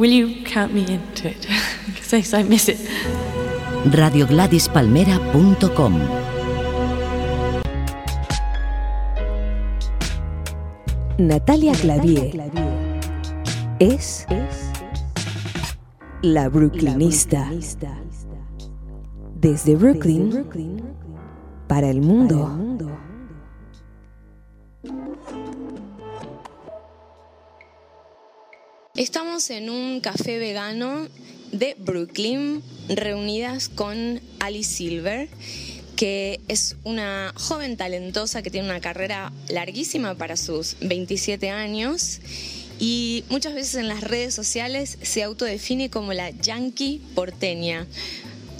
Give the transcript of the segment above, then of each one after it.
will you count me into it? Because I miss it. radiogladispalmera.com Natalia Clavier es la Brooklynista. Desde Brooklyn para el mundo. Estamos en un café vegano de Brooklyn, reunidas con Ali Silver, que es una joven talentosa que tiene una carrera larguísima para sus 27 años y muchas veces en las redes sociales se autodefine como la yankee porteña.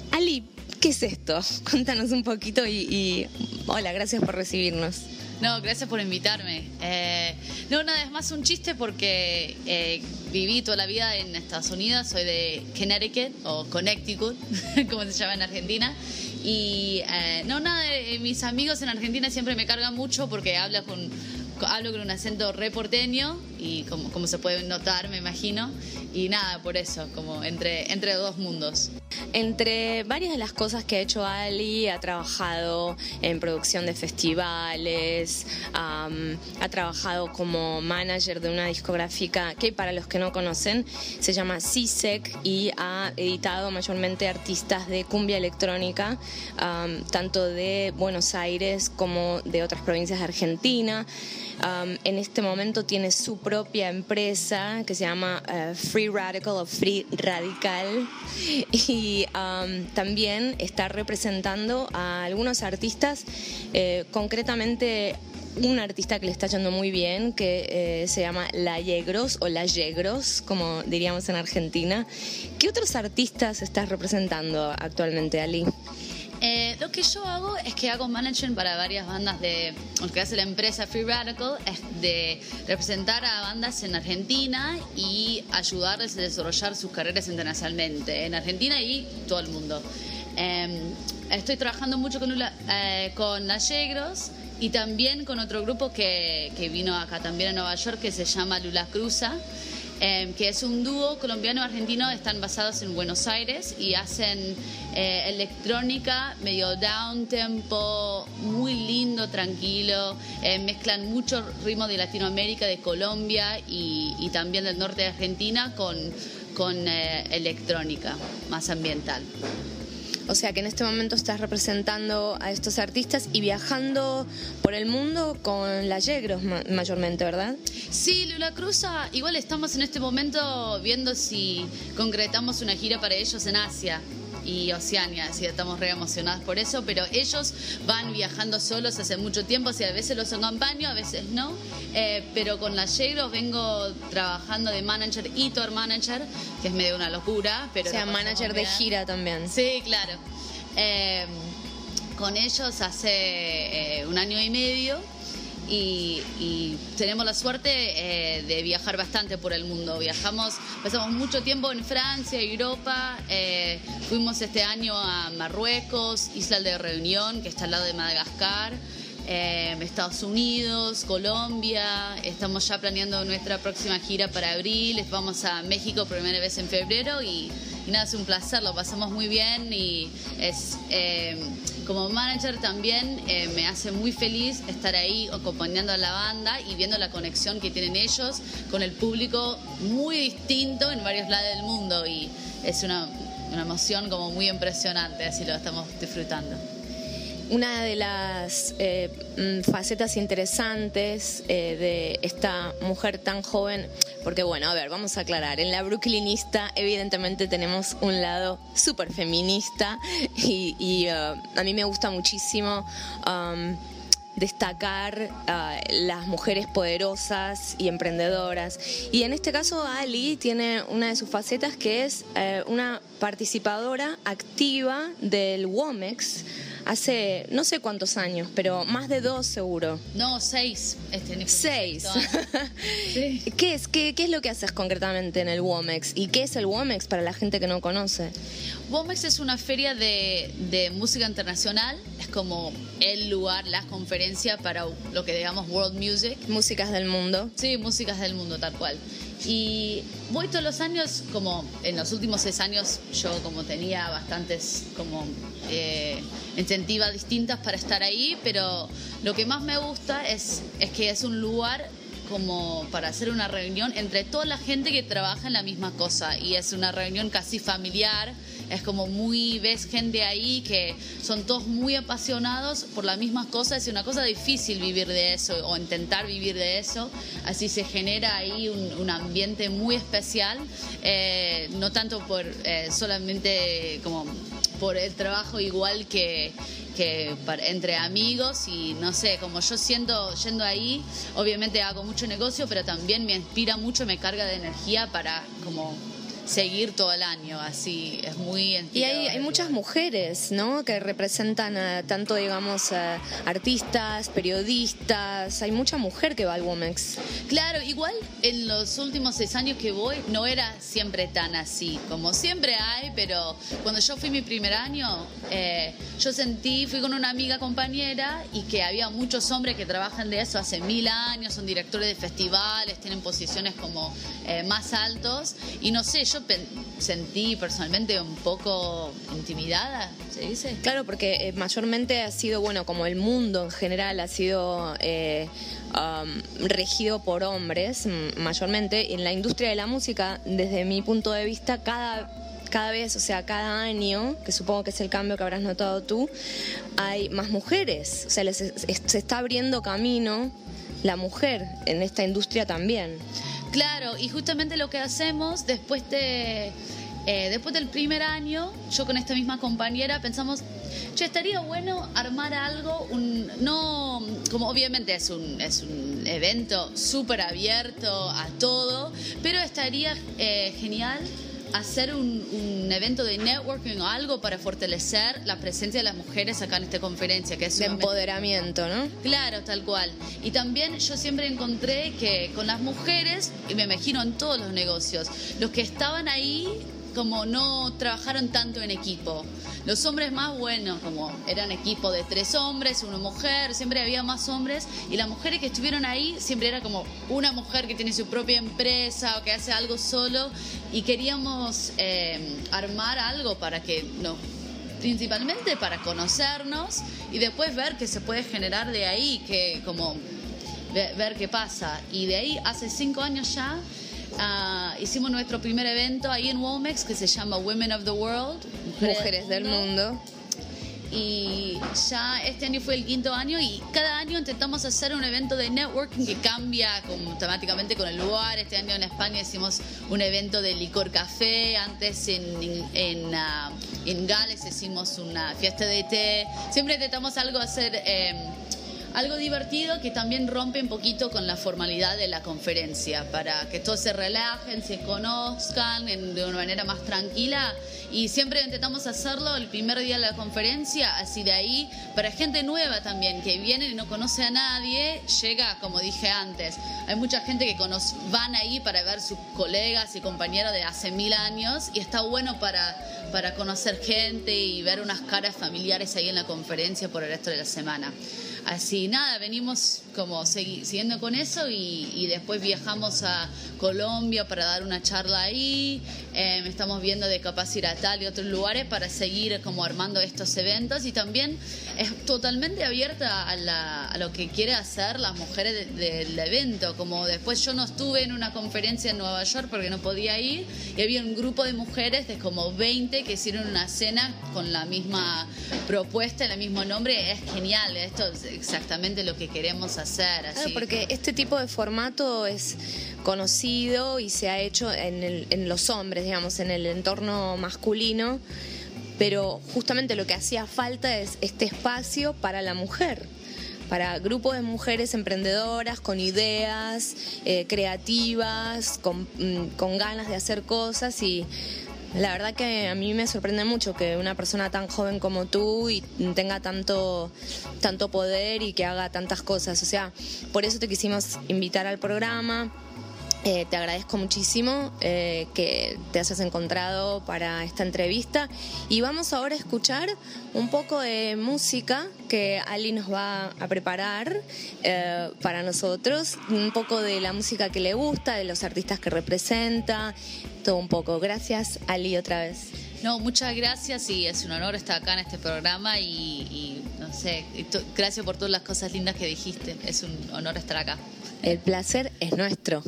Ali, ¿qué es esto? Cuéntanos un poquito y, y hola, gracias por recibirnos. No, gracias por invitarme. Eh, no, nada, es más un chiste porque eh, viví toda la vida en Estados Unidos, soy de Connecticut o Connecticut, como se llama en Argentina. Y eh, no, nada, mis amigos en Argentina siempre me cargan mucho porque hablo con, hablo con un acento reporteño y como, como se puede notar, me imagino. Y nada, por eso, como entre, entre dos mundos. Entre varias de las cosas que ha hecho Ali, ha trabajado en producción de festivales, um, ha trabajado como manager de una discográfica que para los que no conocen se llama CSEC y ha editado mayormente artistas de cumbia electrónica, um, tanto de Buenos Aires como de otras provincias de Argentina. Um, en este momento tiene su propia empresa que se llama uh, Free Radical o Free Radical y um, también está representando a algunos artistas, eh, concretamente un artista que le está yendo muy bien, que eh, se llama La Yegros o La Yegros, como diríamos en Argentina. ¿Qué otros artistas estás representando actualmente, Ali? Eh, lo que yo hago es que hago management para varias bandas de. Lo que hace la empresa Free Radical es de representar a bandas en Argentina y ayudarles a desarrollar sus carreras internacionalmente, en Argentina y todo el mundo. Eh, estoy trabajando mucho con, eh, con Allegros y también con otro grupo que, que vino acá también a Nueva York que se llama Lula Cruza. Em, que es un dúo colombiano-argentino, están basados en Buenos Aires y hacen eh, electrónica medio down tempo, muy lindo, tranquilo, eh, mezclan mucho ritmo de Latinoamérica, de Colombia y, también del norte de Argentina con, con eh, electrónica más ambiental. O sea que en este momento estás representando a estos artistas y viajando por el mundo con la Yegros mayormente, ¿verdad? Sí, Lula Cruza, igual estamos en este momento viendo si concretamos una gira para ellos en Asia y Oceania, así estamos re emocionadas por eso, pero ellos van viajando solos hace mucho tiempo, así a veces los acompaño, a veces no, eh, pero con la Yegros vengo trabajando de manager y tour manager, que es medio una locura, pero... O sea, manager de gira también. Sí, claro. Eh, con ellos hace eh, un año y medio y, tenemos la suerte eh, de viajar bastante por el mundo. Viajamos, pasamos mucho tiempo en Francia, Europa, eh, fuimos este año a Marruecos, Isla de Reunión, que está al lado de Madagascar. Eh, Estados Unidos, Colombia, estamos ya planeando nuestra próxima gira para abril, vamos a México primera vez en febrero y, nada, es un placer, lo pasamos muy bien y es como manager también eh, me hace muy feliz estar ahí acompañando a la banda y viendo la conexión que tienen ellos con el público muy distinto en varios lados del mundo y es una, una emoción como muy impresionante, así lo estamos disfrutando. Una de las eh, mm, facetas interesantes eh, de esta mujer tan joven, porque bueno, a ver, vamos a aclarar, en la Brooklynista evidentemente tenemos un lado súper feminista y, uh, a mí me gusta muchísimo. Um, destacar uh, las mujeres poderosas y emprendedoras. Y en este caso Ali tiene una de sus facetas que es uh, una participadora activa del WOMEX, hace no sé cuántos años, pero más de dos seguro. No, seis. Este, seis. ¿Qué, es, qué, es lo que haces concretamente en el WOMEX? ¿Y qué es el WOMEX para la gente que no conoce? WOMEX es una feria de, de música internacional, es como el lugar, la conferencia para lo que digamos World Music. Músicas del mundo. Sí, músicas del mundo, tal cual. Y voy todos los años, como en los últimos seis años, yo como tenía bastantes como eh, incentivas distintas para estar ahí, pero lo que más me gusta es, es que es un lugar como para hacer una reunión entre toda la gente que trabaja en la misma cosa y es una reunión casi familiar, es como muy, ves gente ahí que son todos muy apasionados por las mismas cosas, es una cosa difícil vivir de eso o intentar vivir de eso, así se genera ahí un, ambiente muy especial, eh, no tanto por eh, solamente como por el trabajo igual que, que entre amigos y no sé, como yo siendo yendo ahí, obviamente hago mucho negocio, pero también me inspira mucho, me carga de energía para como seguir todo el año, así es muy... Y hay, hay muchas mujeres, ¿no? Que representan tanto, digamos, artistas, periodistas, hay mucha mujer que va al Womex. Claro, igual en los últimos seis años que voy no era siempre tan así, como siempre hay, pero cuando yo fui mi primer año, eh, yo sentí, fui con una amiga compañera y que había muchos hombres que trabajan de eso hace mil años, son directores de festivales, tienen posiciones como eh, más altos y no sé, yo sentí personalmente un poco intimidada, ¿se dice? Claro, porque eh, mayormente ha sido, bueno, como el mundo en general ha sido eh, um, regido por hombres, mayormente. En la industria de la música, desde mi punto de vista, cada cada vez, o sea, cada año, que supongo que es el cambio que habrás notado tú, hay más mujeres. O sea, se está abriendo camino la mujer en esta industria también. Claro, y justamente lo que hacemos después de... Eh, después del primer año, yo con esta misma compañera pensamos, che, estaría bueno armar algo, un, no, como obviamente es un, es un evento súper abierto a todo, pero estaría eh, genial hacer un, evento de networking o algo para fortalecer la presencia de las mujeres acá en esta conferencia, que es de empoderamiento, ¿no? Claro, tal cual. Y también yo siempre encontré que con las mujeres, y me imagino en todos los negocios, los que estaban ahí como no trabajaron tanto en equipo. Los hombres más buenos, como eran equipo de tres hombres, una mujer, siempre había más hombres, y las mujeres que estuvieron ahí siempre era como una mujer que tiene su propia empresa o que hace algo solo, y queríamos eh, armar algo para que, no, principalmente para conocernos y después ver qué se puede generar de ahí, que como ver qué pasa. Y de ahí, hace cinco años ya, Ah, hicimos nuestro primer evento ahí en Womex que se llama Women of the World, Mujeres, del mundo. Y ya este año fue el quinto año y cada año intentamos hacer un evento de networking que cambia automáticamente con el lugar. Este año en España hicimos un evento de licor café, antes en, en, ah, Gales hicimos una fiesta de té. Siempre intentamos algo hacer... Eh, algo divertido que también rompe un poquito con la formalidad de la conferencia, para que todos se relajen, se conozcan de una manera más tranquila. Y siempre intentamos hacerlo el primer día de la conferencia, así de ahí, para gente nueva también, que viene y no conoce a nadie, llega, como dije antes, hay mucha gente que van ahí para ver sus colegas y compañeros de hace mil años y está bueno para, para conocer gente y ver unas caras familiares ahí en la conferencia por el resto de la semana. Así nada, venimos como siguiendo con eso y, después viajamos a Colombia para dar una charla ahí. Eh, estamos viendo de capaz ir a tal y otros lugares para seguir como armando estos eventos y también es totalmente abierta a, lo que quiere hacer las mujeres del evento. Como después yo no estuve en una conferencia en Nueva York porque no podía ir y había un grupo de mujeres de como 20 que hicieron una cena con la misma propuesta, el mismo nombre. Es genial, esto es exactamente lo que queremos hacer. Claro, porque este tipo de formato es conocido y se ha hecho en, en los hombres, digamos, en el entorno masculino, pero justamente lo que hacía falta es este espacio para la mujer para grupos de mujeres emprendedoras con ideas eh, creativas, con, mm, con, ganas de hacer cosas y la verdad que a mí me sorprende mucho que una persona tan joven como tú y tenga tanto, tanto poder y que haga tantas cosas. O sea, por eso te quisimos invitar al programa Eh, te agradezco muchísimo eh, que te hayas encontrado para esta entrevista y vamos ahora a escuchar un poco de música que Ali nos va a preparar eh, para nosotros, un poco de la música que le gusta, de los artistas que representa, todo un poco. Gracias Ali otra vez. No, muchas gracias y es un honor estar acá en este programa y, no sé, gracias por todas las cosas lindas que dijiste. Es un honor estar acá. El placer es nuestro.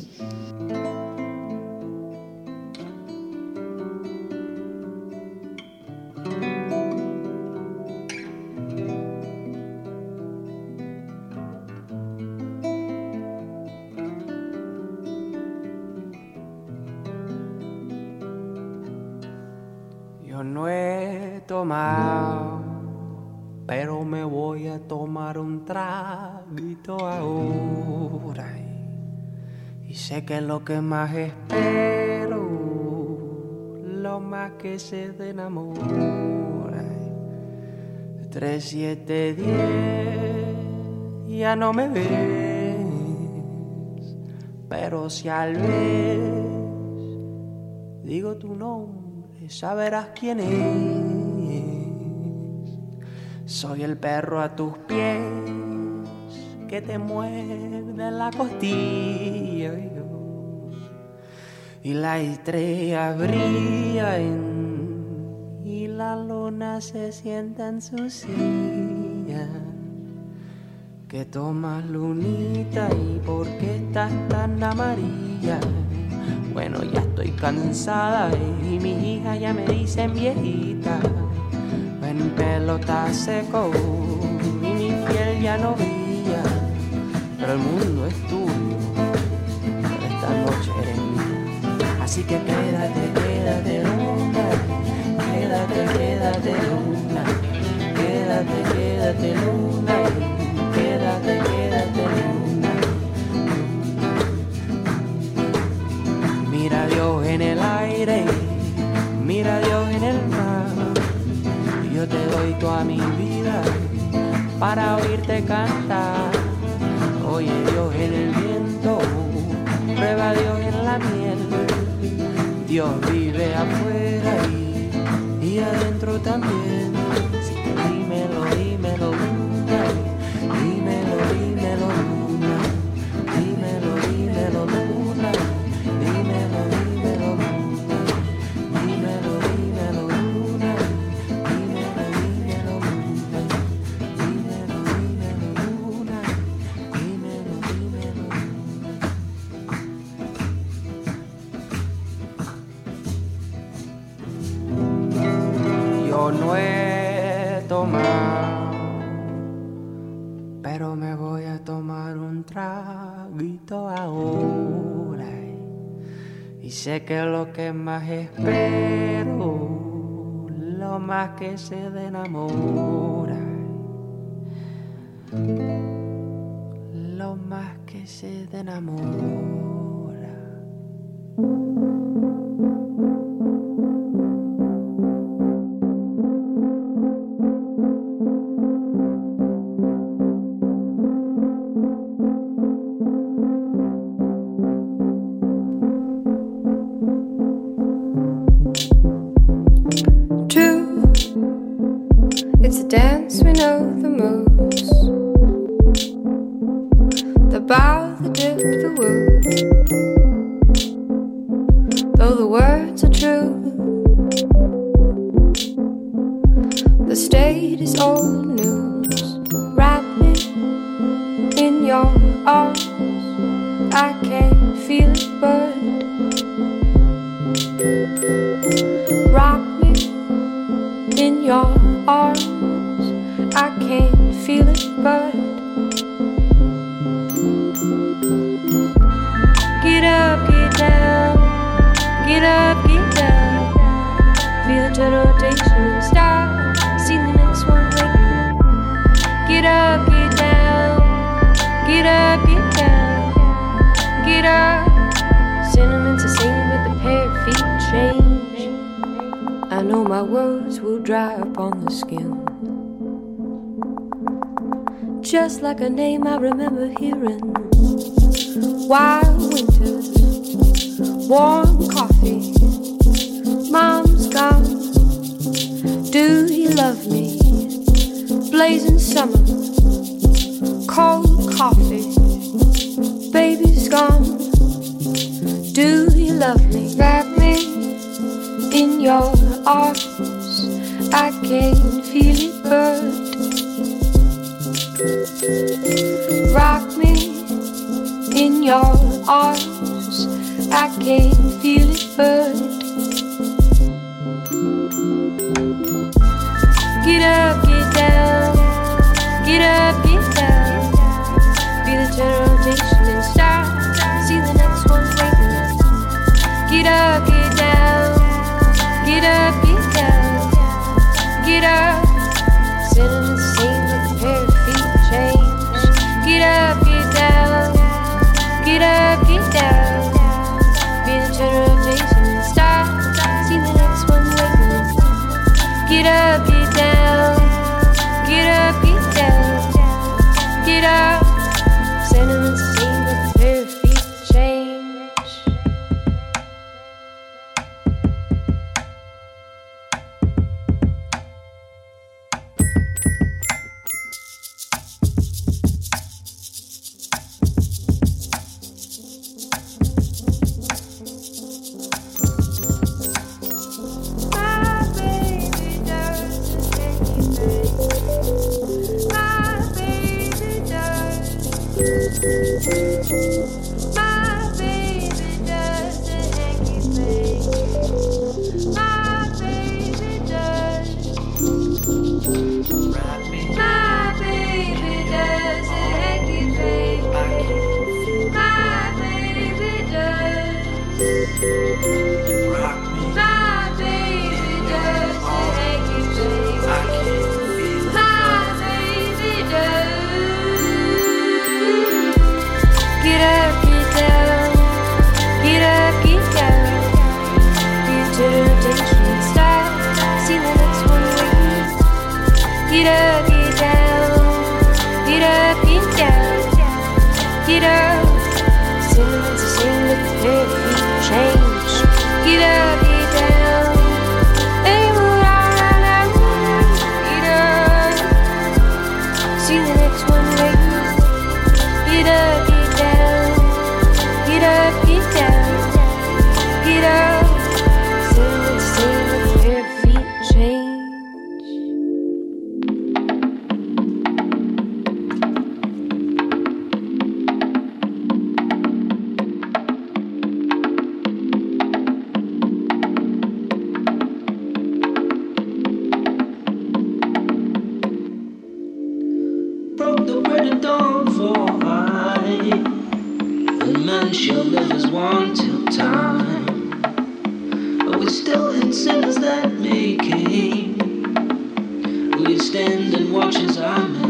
Ahora. Y sé que lo que más espero, lo más que se enamora. Tres, siete, diez, ya no me ves, pero si al vez digo tu nombre, saberás quién es. Soy el perro a tus pies que te muerde la costilla y la estrella brilla y la luna se sienta en su silla. Que tomas lunita y por qué estás tan amarilla. Bueno, ya estoy cansada y mis hijas ya me dicen viejita. Mi pelo está seco y mi piel ya no pero el mundo es tuyo, pero esta noche eres mía. Así que quédate, quédate luna, quédate, quédate luna, quédate, quédate luna, quédate, quédate luna. Mira a Dios en el aire, mira a Dios en el mar, yo te doy toda mi vida para oírte cantar. Oye Dios en el viento, prueba Dios en la miel. Dios vive afuera y, y adentro también. Y sé que lo que más espero, lo más que se de enamora. Lo más que se de enamora. just like a name I remember hearing. Wild winters, warm coffee, mom's gone. Do you love me? Blazing summer, cold coffee, baby's gone. Do you love me? Wrap me in your arms, I can feel it your arms. I can. she'll live as one till time. But We still in sinners that may came. We stand and watch as I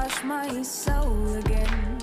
Wash my soul again.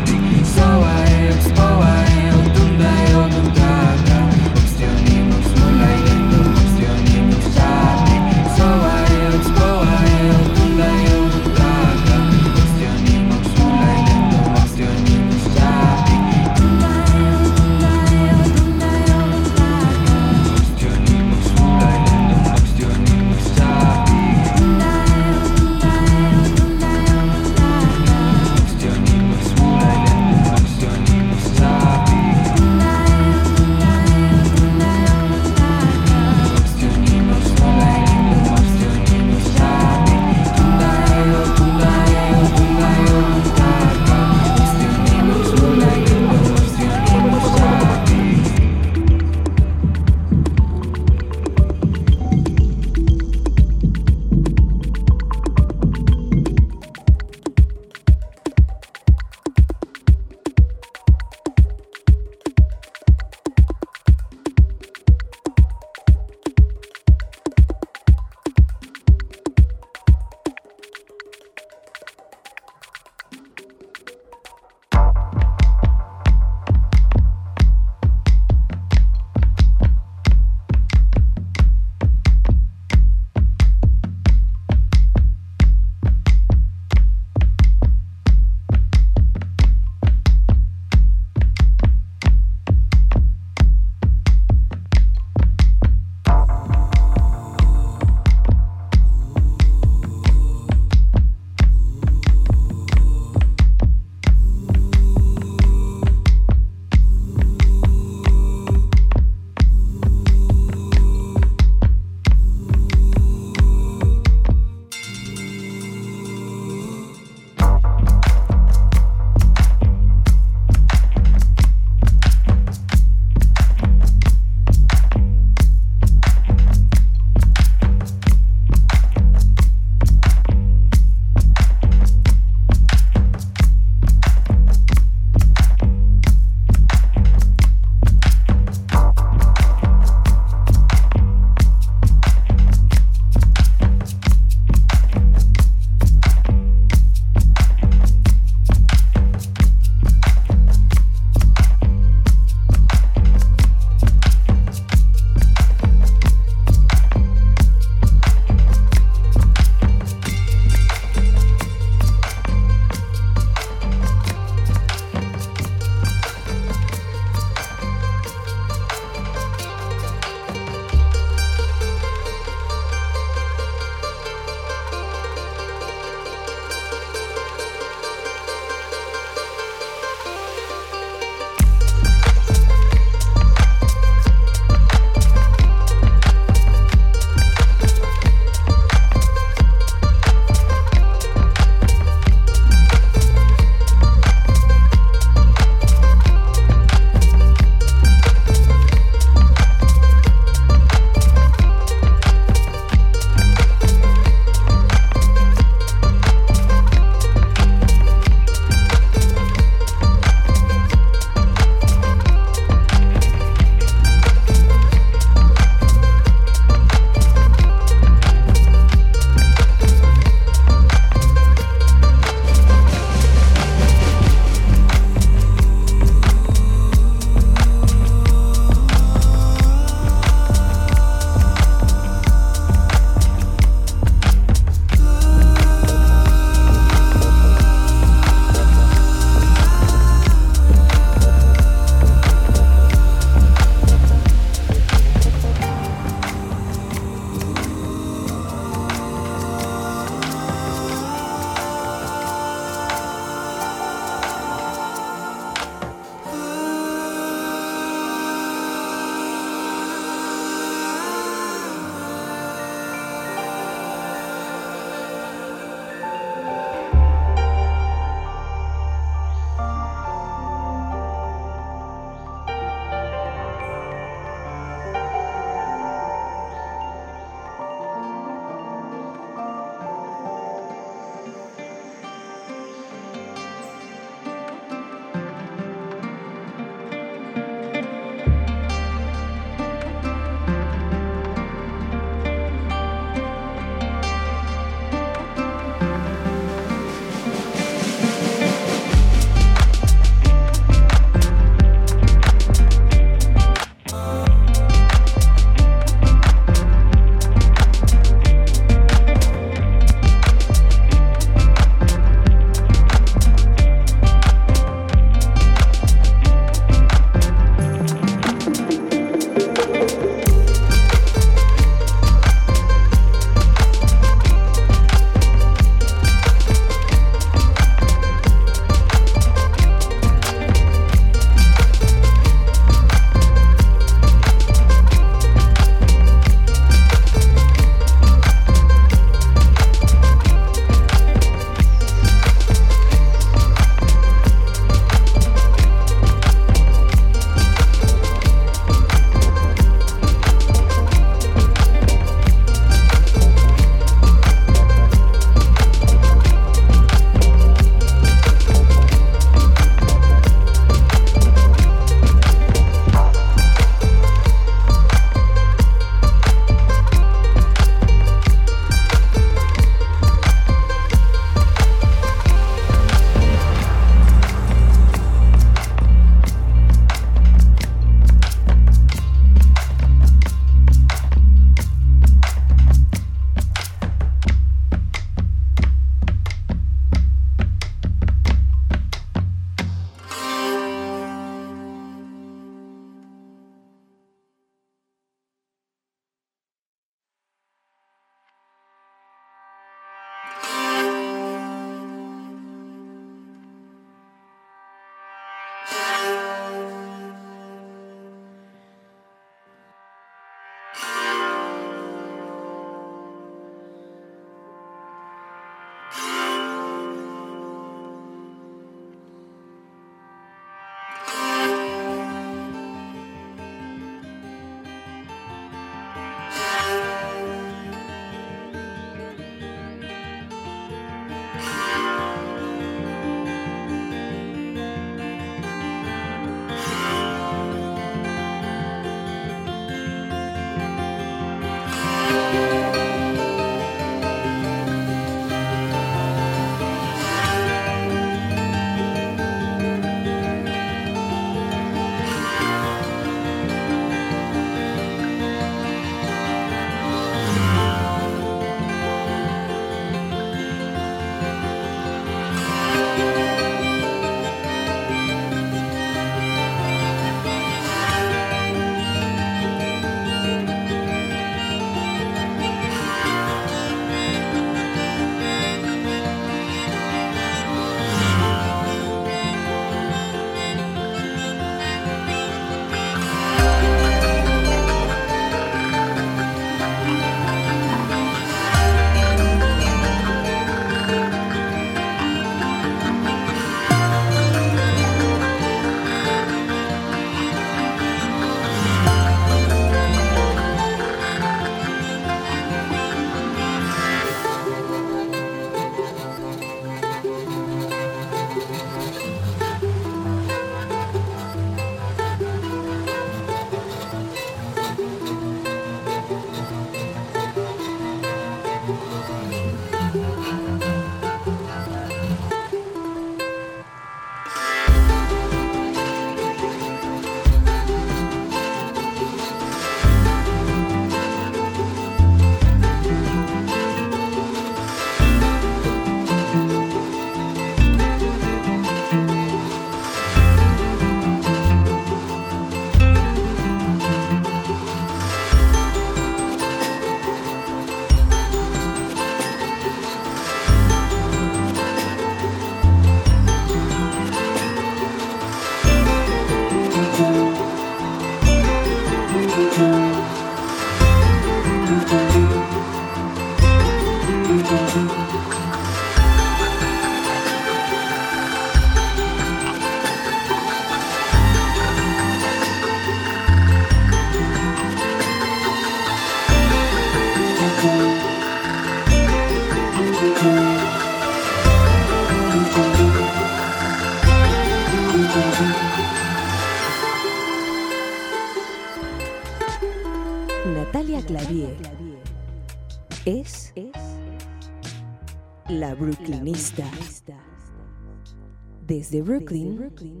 Brooklyn para el mundo.